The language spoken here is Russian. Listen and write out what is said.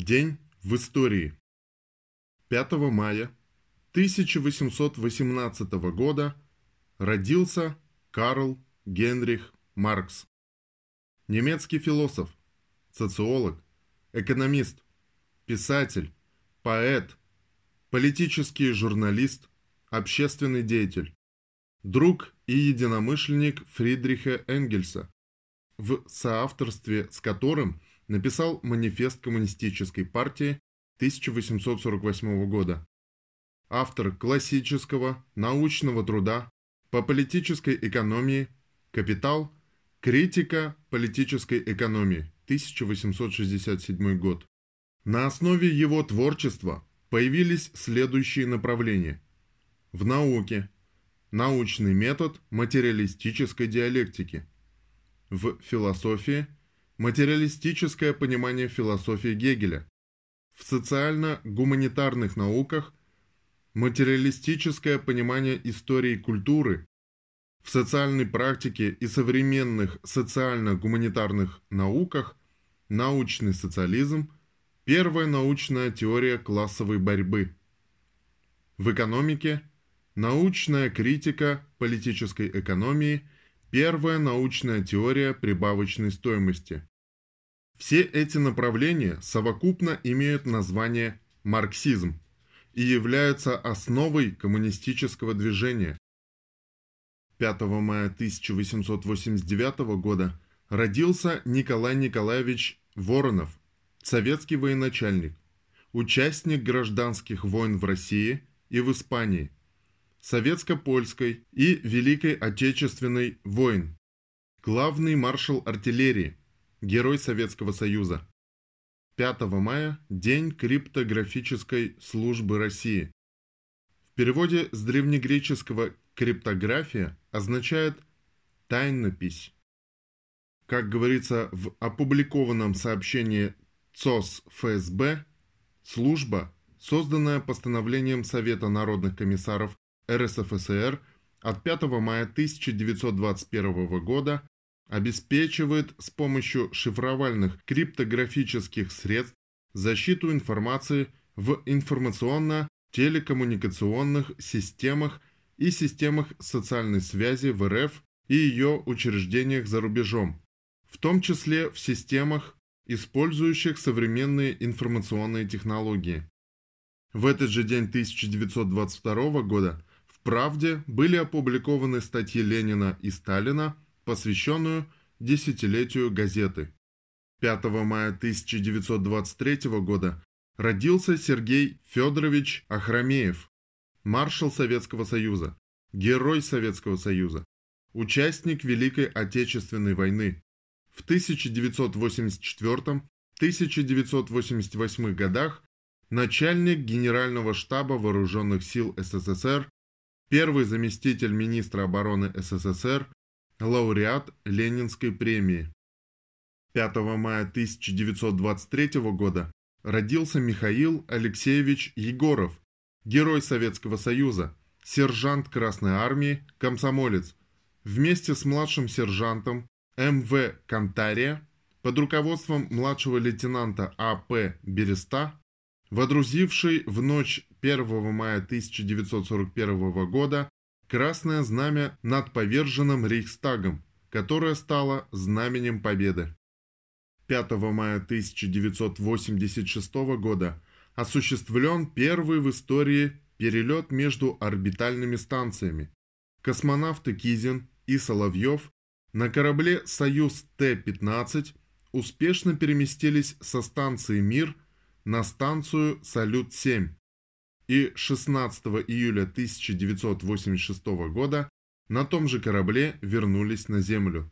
День в истории. 5 мая 1818 года родился Карл Генрих Маркс. Немецкий философ, социолог, экономист, писатель, поэт, политический журналист, общественный деятель, друг и единомышленник Фридриха Энгельса, в соавторстве с которым написал манифест коммунистической партии 1848 года. Автор классического научного труда по политической экономии «Капитал. Критика политической экономии» 1867 год. На основе его творчества появились следующие направления. В науке – научный метод материалистической диалектики. В философии – материалистическое понимание философии Гегеля. В социально-гуманитарных науках – материалистическое понимание истории культуры. В социальной практике и современных социально-гуманитарных науках – научный социализм – Первая научная теория классовой борьбы. В экономике – научная критика политической экономии, первая научная теория прибавочной стоимости. Все эти направления совокупно имеют название марксизм и являются основой коммунистического движения. 5 мая 1889 года родился Николай Николаевич Воронов, советский военачальник, участник гражданских войн в России и в Испании, советско-польской и Великой Отечественной войн, главный маршал артиллерии, герой Советского Союза. 5 мая – День криптографической службы России. В переводе с древнегреческого «криптография» означает «тайнопись». Как говорится в опубликованном сообщении ЦОС ФСБ – служба, созданная постановлением Совета народных комиссаров РСФСР от 5 мая 1921 года, обеспечивает с помощью шифровальных криптографических средств защиту информации в информационно-телекоммуникационных системах и системах социальной связи в РФ и ее учреждениях за рубежом, в том числе в системах использующих современные информационные технологии. В этот же день 1922 года в «Правде» были опубликованы статьи Ленина и Сталина, посвященную десятилетию газеты. 5 мая 1923 года родился Сергей Федорович Ахрамеев, маршал Советского Союза, герой Советского Союза, участник Великой Отечественной войны, в 1984-1988 годах начальник Генерального штаба Вооруженных сил СССР, первый заместитель министра обороны СССР, лауреат Ленинской премии. 5 мая 1923 года родился Михаил Алексеевич Егоров, герой Советского Союза, сержант Красной Армии, комсомолец. Вместе с младшим сержантом М.В. Кантария под руководством младшего лейтенанта А.П. Береста, водрузивший в ночь 1 мая 1941 года красное знамя над поверженным Рейхстагом, которое стало знаменем победы. 5 мая 1986 года осуществлен первый в истории перелет между орбитальными станциями. Космонавты Кизин и Соловьев на корабле «Союз Т-15» успешно переместились со станции «Мир» на станцию «Салют-7» и 16 июля 1986 года на том же корабле вернулись на Землю.